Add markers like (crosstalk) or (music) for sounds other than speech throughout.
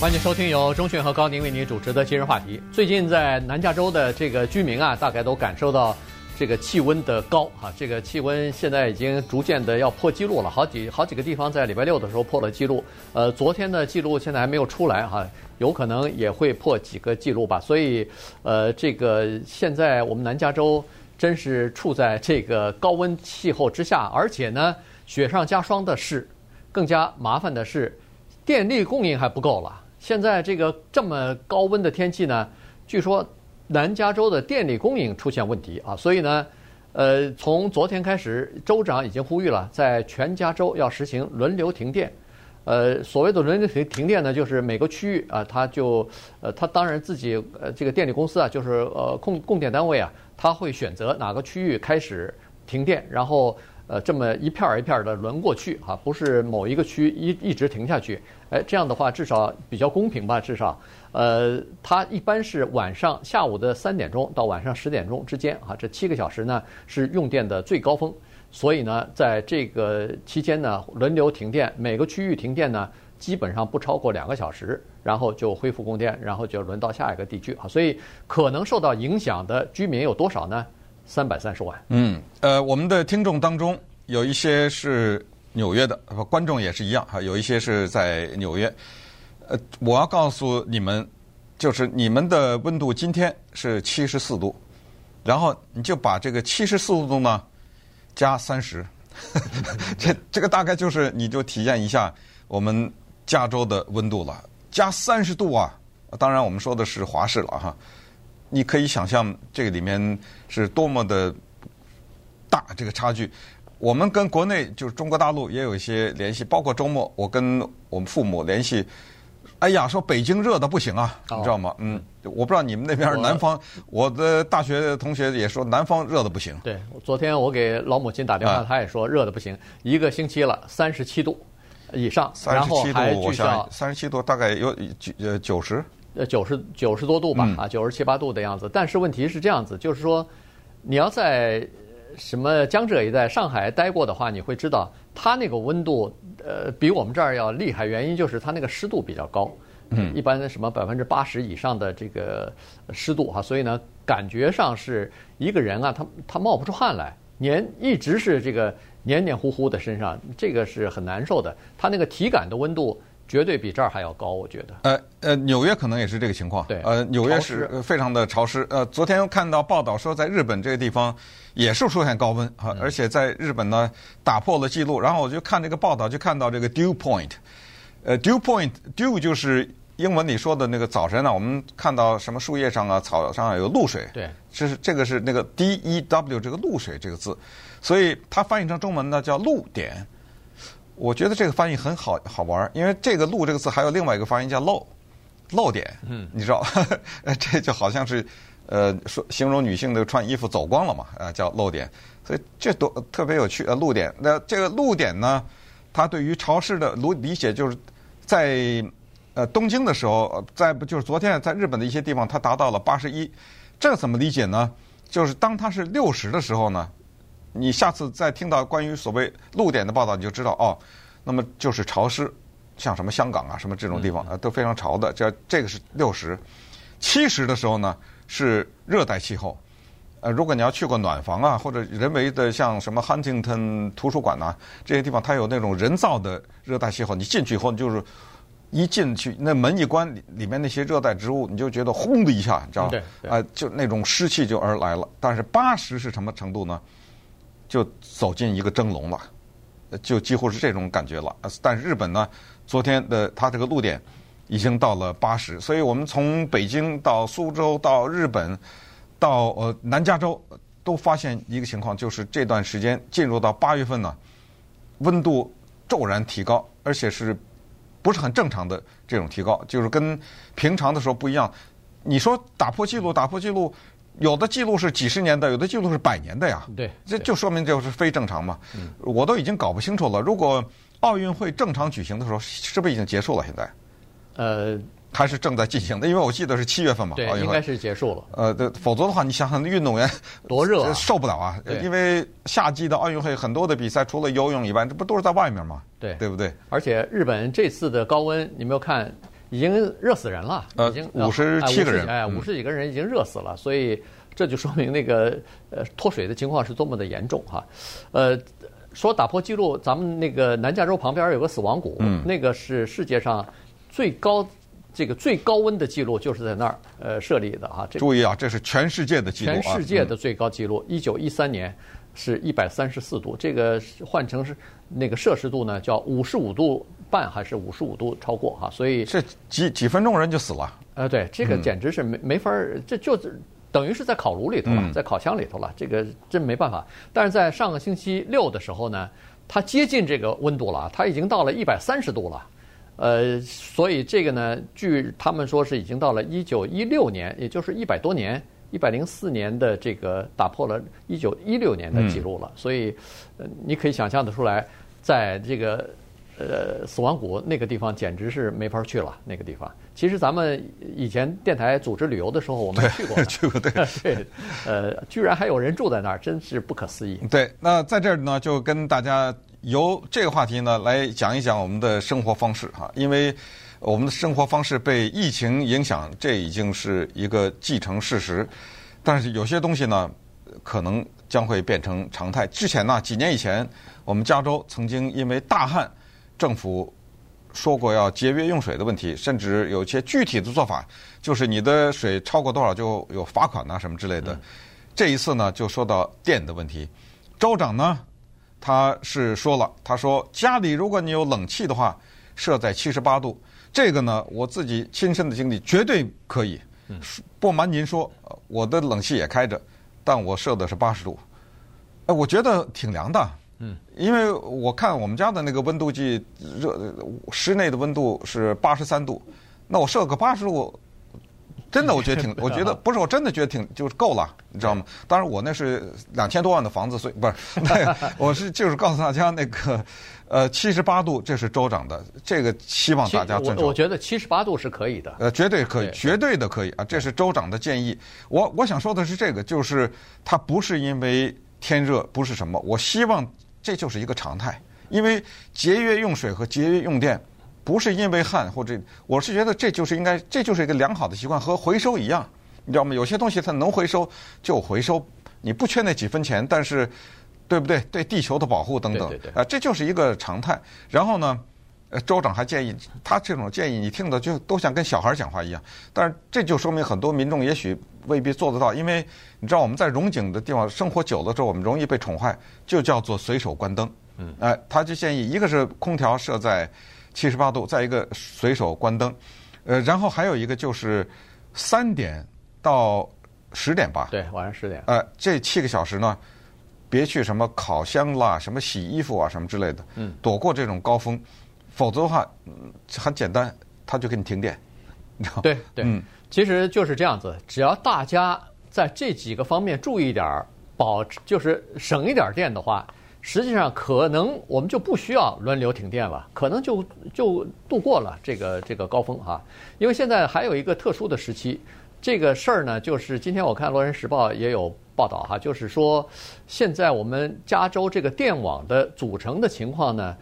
欢迎收听由钟迅和高宁为您主持的今日话题。最近在南加州的这个居民啊，大概都感受到这个气温的高啊，这个气温现在已经逐渐的要破纪录了，好几好几个地方在礼拜六的时候破了纪录。呃，昨天的纪录现在还没有出来哈，有可能也会破几个纪录吧。所以，呃，这个现在我们南加州真是处在这个高温气候之下，而且呢，雪上加霜的是，更加麻烦的是，电力供应还不够了。现在这个这么高温的天气呢，据说南加州的电力供应出现问题啊，所以呢，呃，从昨天开始，州长已经呼吁了，在全加州要实行轮流停电。呃，所谓的轮流停停电呢，就是每个区域啊，他就呃，他当然自己呃，这个电力公司啊，就是呃供供电单位啊，他会选择哪个区域开始停电，然后。呃，这么一片儿一片儿的轮过去哈，不是某一个区一一直停下去，哎，这样的话至少比较公平吧，至少，呃，它一般是晚上下午的三点钟到晚上十点钟之间啊，这七个小时呢是用电的最高峰，所以呢，在这个期间呢轮流停电，每个区域停电呢基本上不超过两个小时，然后就恢复供电，然后就轮到下一个地区啊，所以可能受到影响的居民有多少呢？三百三十万。嗯，呃，我们的听众当中有一些是纽约的，观众也是一样哈，有一些是在纽约。呃，我要告诉你们，就是你们的温度今天是七十四度，然后你就把这个七十四度呢加三十，(laughs) 这这个大概就是你就体验一下我们加州的温度了，加三十度啊！当然我们说的是华氏了哈。你可以想象这个里面是多么的大这个差距。我们跟国内就是中国大陆也有一些联系，包括周末我跟我们父母联系。哎呀，说北京热的不行啊，你知道吗？嗯，我不知道你们那边南方，我的大学同学也说南方热的不行。对，昨天我给老母亲打电话，她也说热的不行，一个星期了，三十七度以上，然后还据说三十七度大概有九呃九十。呃，九十九十多度吧，啊，九十七八度的样子。但是问题是这样子，就是说，你要在什么江浙一带、上海待过的话，你会知道，它那个温度，呃，比我们这儿要厉害。原因就是它那个湿度比较高，嗯，一般的什么百分之八十以上的这个湿度哈，所以呢，感觉上是一个人啊，他他冒不出汗来，黏一直是这个黏黏糊糊的身上，这个是很难受的。它那个体感的温度。绝对比这儿还要高，我觉得。呃呃，纽约可能也是这个情况。对。呃，纽约是非常的潮湿。呃，昨天看到报道说，在日本这个地方也是出现高温啊，而且在日本呢打破了记录。然后我就看这个报道，就看到这个 dew point。呃，dew point，dew 就是英文里说的那个早晨呢，我们看到什么树叶上啊、草上啊有露水。对。这是这个是那个 D E W 这个露水这个字，所以它翻译成中文呢叫露点。我觉得这个翻译很好好玩，因为这个“露”这个字还有另外一个发音叫“漏”，漏点，嗯，你知道，(laughs) 这就好像是呃说形容女性的穿衣服走光了嘛，啊，叫漏点，所以这多特别有趣呃，露点。那这个露点呢，它对于潮湿的理理解就是在呃东京的时候，在不就是昨天在日本的一些地方，它达到了八十一，这个怎么理解呢？就是当它是六十的时候呢？你下次再听到关于所谓露点的报道，你就知道哦，那么就是潮湿，像什么香港啊，什么这种地方啊，都非常潮的。这这个是六十，七十的时候呢是热带气候。呃，如果你要去过暖房啊，或者人为的像什么 Huntington 图书馆呐这些地方，它有那种人造的热带气候。你进去以后，你就是一进去那门一关，里面那些热带植物，你就觉得轰的一下，你知道吗？啊，就那种湿气就而来了。但是八十是什么程度呢？就走进一个蒸笼了，就几乎是这种感觉了。但是日本呢，昨天的它这个露点已经到了八十，所以我们从北京到苏州到日本到呃南加州都发现一个情况，就是这段时间进入到八月份呢，温度骤然提高，而且是不是很正常的这种提高，就是跟平常的时候不一样。你说打破记录，打破记录。有的记录是几十年的，有的记录是百年的呀。对，这就说明就是非正常嘛。嗯，我都已经搞不清楚了。如果奥运会正常举行的时候，是不是已经结束了？现在？呃，还是正在进行的？因为我记得是七月份嘛。对，应该是结束了。呃，对，否则的话，你想想运动员多热啊，受不了啊。因为夏季的奥运会很多的比赛，除了游泳以外，这不都是在外面吗？对，对不对？而且日本这次的高温，你没有看？已经热死人了，已经五十七个人，哎，五十几个人已经热死了，所以这就说明那个 (laughs) 呃脱水的情况是多么的严重哈，呃，说打破记录，咱们那个南加州旁边有个死亡谷，嗯，那个是世界上最高。这个最高温的记录就是在那儿呃设立的哈。注意啊，这是全世界的记录啊。全世界的最高记录，一九一三年是一百三十四度，这个换成是那个摄氏度呢，叫五十五度半还是五十五度超过哈？所以这几几分钟人就死了。呃，对，这个简直是没没法儿，这就等于是在烤炉里头了，在烤箱里头了，这个真没办法。但是在上个星期六的时候呢，它接近这个温度了，它已经到了一百三十度了。呃，所以这个呢，据他们说是已经到了一九一六年，也就是一百多年，一百零四年的这个打破了一九一六年的记录了。所以，呃，你可以想象得出来，在这个呃死亡谷那个地方，简直是没法去了。那个地方，其实咱们以前电台组织旅游的时候，我们去过，(laughs) 去过，对，(laughs) 对，呃，居然还有人住在那儿，真是不可思议。对，那在这儿呢，就跟大家。由这个话题呢来讲一讲我们的生活方式哈，因为我们的生活方式被疫情影响，这已经是一个既成事实。但是有些东西呢，可能将会变成常态。之前呢，几年以前，我们加州曾经因为大旱，政府说过要节约用水的问题，甚至有些具体的做法，就是你的水超过多少就有罚款呐什么之类的。这一次呢，就说到电的问题，州长呢。他是说了，他说家里如果你有冷气的话，设在七十八度，这个呢，我自己亲身的经历绝对可以。不瞒您说，我的冷气也开着，但我设的是八十度，哎，我觉得挺凉的。嗯，因为我看我们家的那个温度计热，室内的温度是八十三度，那我设个八十度。真的，(laughs) 我觉得挺，我觉得不是，我真的觉得挺，就是够了，你知道吗？当然，我那是两千多万的房子，所以不是，(laughs) 我是就是告诉大家，那个呃，七十八度，这是州长的，这个希望大家尊重。我我觉得七十八度是可以的，呃，绝对可以，绝对的可以啊，这是州长的建议。我我想说的是这个，就是它不是因为天热，不是什么，我希望这就是一个常态，因为节约用水和节约用电。不是因为旱或者，我是觉得这就是应该，这就是一个良好的习惯，和回收一样，你知道吗？有些东西它能回收就回收，你不缺那几分钱，但是，对不对？对地球的保护等等，啊，这就是一个常态。然后呢，呃，州长还建议，他这种建议你听的就都像跟小孩讲话一样，但是这就说明很多民众也许未必做得到，因为你知道我们在荣景的地方生活久了之后，我们容易被宠坏，就叫做随手关灯。嗯，哎，他就建议一个是空调设在。七十八度，再一个随手关灯，呃，然后还有一个就是三点到十点吧。对，晚上十点。呃，这七个小时呢，别去什么烤箱啦、什么洗衣服啊、什么之类的，嗯，躲过这种高峰，否则的话，很简单，他就给你停电，你知道吗？对对，嗯，其实就是这样子，只要大家在这几个方面注意点儿，保就是省一点电的话。实际上，可能我们就不需要轮流停电了，可能就就度过了这个这个高峰哈。因为现在还有一个特殊的时期，这个事儿呢，就是今天我看《洛杉矶时报》也有报道哈，就是说现在我们加州这个电网的组成的情况呢，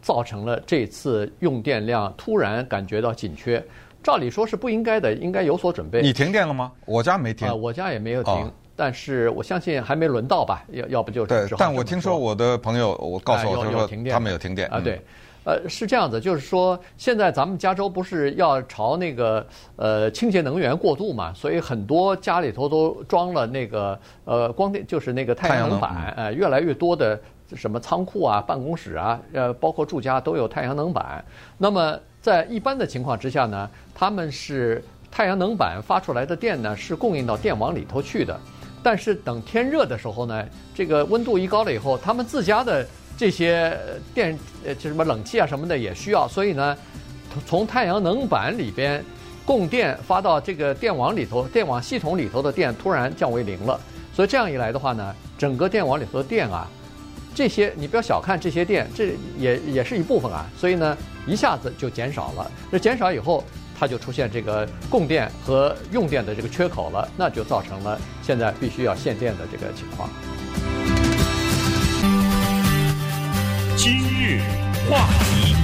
造成了这次用电量突然感觉到紧缺。照理说是不应该的，应该有所准备。你停电了吗？我家没停。啊，我家也没有停。哦但是我相信还没轮到吧，要要不就对。但我听说我的朋友，我告诉我他说他们有停电啊，对，呃，是这样子，就是说现在咱们加州不是要朝那个呃清洁能源过渡嘛，所以很多家里头都装了那个呃光电，就是那个太阳能板，呃，越来越多的什么仓库啊、办公室啊，呃，包括住家都有太阳能板。那么在一般的情况之下呢，他们是太阳能板发出来的电呢是供应到电网里头去的。但是等天热的时候呢，这个温度一高了以后，他们自家的这些电呃，就什么冷气啊什么的也需要，所以呢，从太阳能板里边供电发到这个电网里头，电网系统里头的电突然降为零了。所以这样一来的话呢，整个电网里头的电啊，这些你不要小看这些电，这也也是一部分啊。所以呢，一下子就减少了。这减少以后。它就出现这个供电和用电的这个缺口了，那就造成了现在必须要限电的这个情况。今日话题，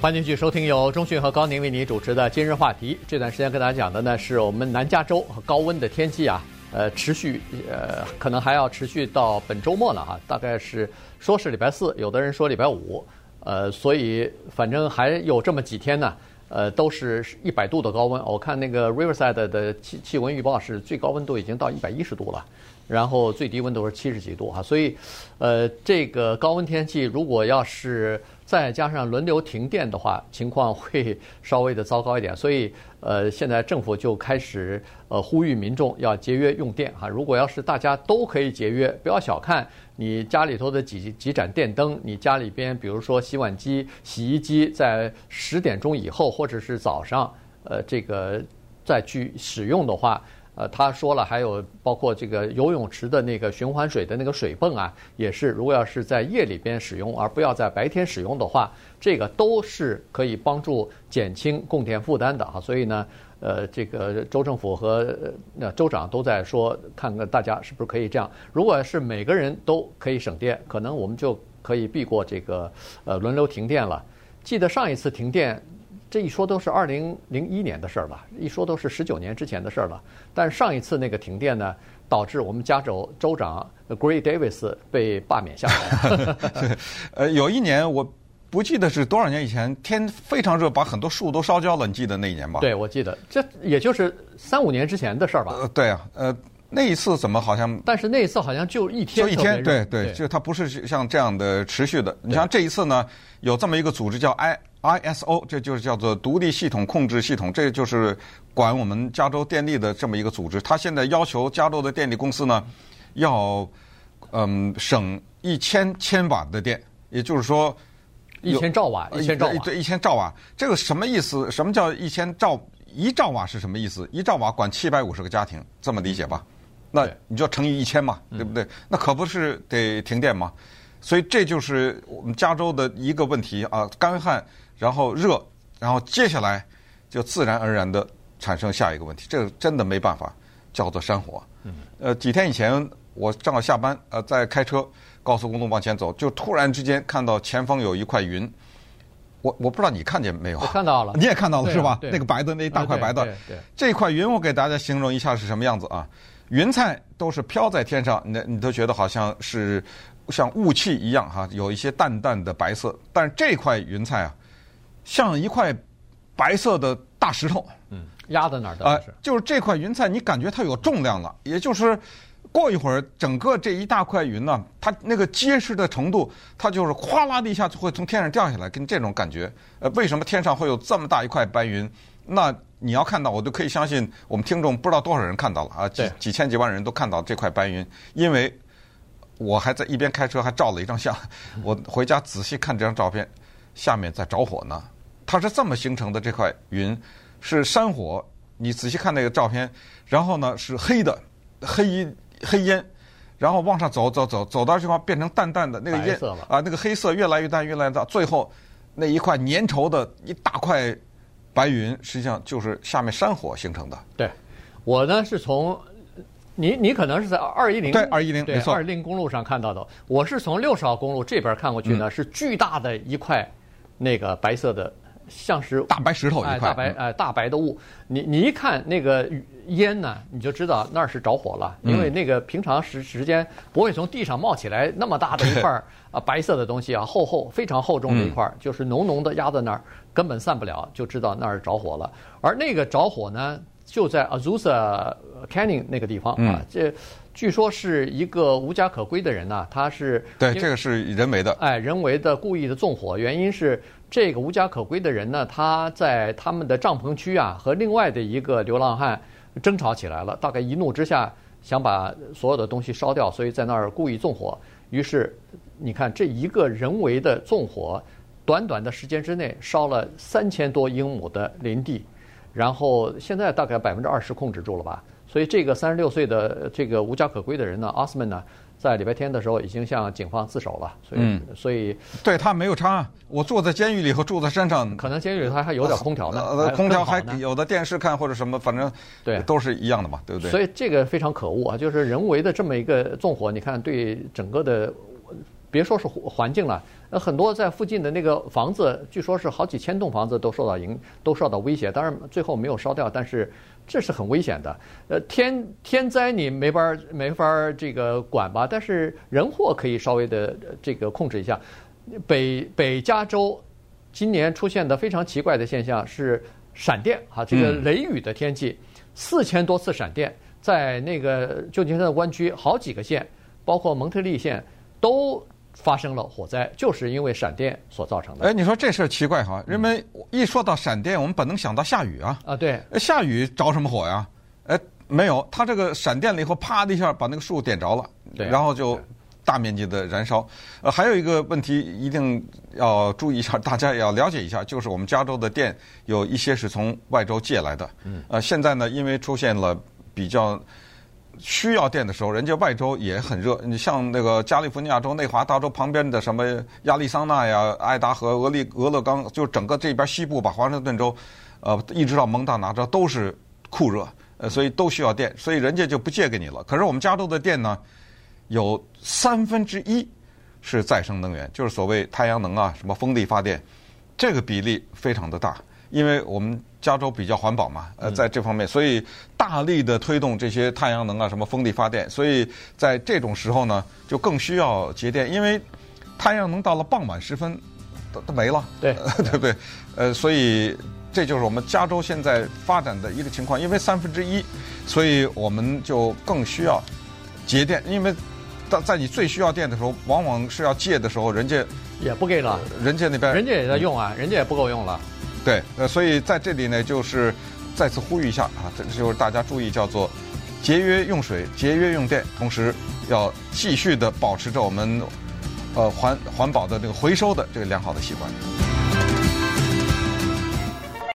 欢迎继续收听由中讯和高宁为你主持的今日话题。这段时间跟大家讲的呢，是我们南加州高温的天气啊，呃，持续呃，可能还要持续到本周末了哈，大概是说是礼拜四，有的人说礼拜五，呃，所以反正还有这么几天呢，呃，都是一百度的高温。我看那个 Riverside 的气气温预报是最高温度已经到一百一十度了，然后最低温度是七十几度哈，所以，呃，这个高温天气如果要是再加上轮流停电的话，情况会 (laughs) 稍微的糟糕一点。所以，呃，现在政府就开始呃呼吁民众要节约用电哈。如果要是大家都可以节约，不要小看你家里头的几几盏电灯，你家里边比如说洗碗机、洗衣机在十点钟以后或者是早上，呃，这个再去使用的话。呃，他说了，还有包括这个游泳池的那个循环水的那个水泵啊，也是如果要是在夜里边使用，而不要在白天使用的话，这个都是可以帮助减轻供电负担的啊。所以呢，呃，这个州政府和呃州长都在说，看看大家是不是可以这样。如果是每个人都可以省电，可能我们就可以避过这个呃轮流停电了。记得上一次停电。这一说都是二零零一年的事儿了，一说都是十九年之前的事儿了。但是上一次那个停电呢，导致我们加州州长 Gray Davis 被罢免下来。(laughs) 呃，有一年我不记得是多少年以前，天非常热，把很多树都烧焦了。你记得那一年吧？对，我记得，这也就是三五年之前的事儿吧？呃，对啊，呃。那一次怎么好像？但是那一次好像就一天，就一天，对对，就它不是像这样的持续的。你像这一次呢，有这么一个组织叫 I ISO，这就是叫做独立系统控制系统，这就是管我们加州电力的这么一个组织。它现在要求加州的电力公司呢，要嗯省一千千瓦的电，也就是说一千兆瓦，一千兆瓦，对，一千兆瓦。这个什么意思？什么叫一千兆？一兆瓦是什么意思？一兆瓦管七百五十个家庭，这么理解吧？那你就要乘以一千嘛，对不对？那可不是得停电吗？所以这就是我们加州的一个问题啊，干旱，然后热，然后接下来就自然而然的产生下一个问题，这个真的没办法，叫做山火。呃，几天以前我正好下班，呃，在开车高速公路往前走，就突然之间看到前方有一块云，我我不知道你看见没有？我看到了，你也看到了是吧？那个白的那一大块白的，这块云我给大家形容一下是什么样子啊？云彩都是飘在天上，你你都觉得好像是像雾气一样哈，有一些淡淡的白色。但是这块云彩啊，像一块白色的大石头，嗯，压在哪儿的？啊、呃，就是这块云彩，你感觉它有重量了。也就是过一会儿，整个这一大块云呢，它那个结实的程度，它就是哗啦的一下就会从天上掉下来，跟这种感觉。呃，为什么天上会有这么大一块白云？那你要看到，我就可以相信，我们听众不知道多少人看到了啊，几几千几万人都看到这块白云，因为我还在一边开车还照了一张相，我回家仔细看这张照片，下面在着火呢。它是这么形成的，这块云是山火。你仔细看那个照片，然后呢是黑的黑黑烟，然后往上走走走，走到这块变成淡淡的那个烟啊，那个黑色越来越淡越来越淡，最后那一块粘稠的一大块。白云实际上就是下面山火形成的。对，我呢是从你你可能是在二一零对二一零没错二一零公路上看到的。我是从六十号公路这边看过去呢，嗯、是巨大的一块那个白色的，像是大白石头一块，哎、大白哎、呃、大白的雾。你你一看那个烟呢，你就知道那儿是着火了，因为那个平常时时间不会从地上冒起来那么大的一块啊白色的东西啊，厚厚非常厚重的一块，嗯、就是浓浓的压在那儿。根本散不了，就知道那儿着火了。而那个着火呢，就在 Azusa Canyon 那个地方啊。这据说是一个无家可归的人呐，他是对这个是人为的，哎，人为的故意的纵火。原因是这个无家可归的人呢，他在他们的帐篷区啊，和另外的一个流浪汉争吵起来了。大概一怒之下想把所有的东西烧掉，所以在那儿故意纵火。于是你看这一个人为的纵火。短短的时间之内烧了三千多英亩的林地，然后现在大概百分之二十控制住了吧。所以这个三十六岁的这个无家可归的人呢，奥斯曼呢，在礼拜天的时候已经向警方自首了。所以，嗯、所以对他没有差。我坐在监狱里和住在山上，可能监狱里头还有点空调呢，呃、空调还有的电视看或者什么，反正对都是一样的嘛，对不对？所以这个非常可恶啊，就是人为的这么一个纵火，你看对整个的。别说是环境了，呃，很多在附近的那个房子，据说是好几千栋房子都受到影，都受到威胁。当然最后没有烧掉，但是这是很危险的。呃，天天灾你没法没法这个管吧，但是人祸可以稍微的这个控制一下。北北加州今年出现的非常奇怪的现象是闪电哈，这个雷雨的天气，四千多次闪电，在那个旧金山的湾区好几个县，包括蒙特利县都。发生了火灾，就是因为闪电所造成的。哎，你说这事儿奇怪哈？人们一说到闪电，我们本能想到下雨啊。啊，对。下雨着什么火呀？哎，没有，它这个闪电了以后，啪的一下把那个树点着了，对，然后就大面积的燃烧。呃，还有一个问题一定要注意一下，大家也要了解一下，就是我们加州的电有一些是从外州借来的。嗯。呃，现在呢，因为出现了比较。需要电的时候，人家外州也很热。你像那个加利福尼亚州、内华达州旁边的什么亚利桑那呀、爱达荷、俄利俄勒冈，就整个这边西部吧，华盛顿州，呃，一直到蒙大拿州都是酷热，呃，所以都需要电，所以人家就不借给你了。可是我们加州的电呢，有三分之一是再生能源，就是所谓太阳能啊，什么风力发电，这个比例非常的大。因为我们加州比较环保嘛，呃，在这方面，所以大力的推动这些太阳能啊，什么风力发电，所以在这种时候呢，就更需要节电，因为太阳能到了傍晚时分都都没了，对，(laughs) 对不对？呃，所以这就是我们加州现在发展的一个情况，因为三分之一，所以我们就更需要节电，因为在在你最需要电的时候，往往是要借的时候，人家也不给了，人家那边人家也在用啊，人家也不够用了。对，呃，所以在这里呢，就是再次呼吁一下啊，这就是大家注意，叫做节约用水、节约用电，同时要继续的保持着我们呃环环保的这个回收的这个良好的习惯。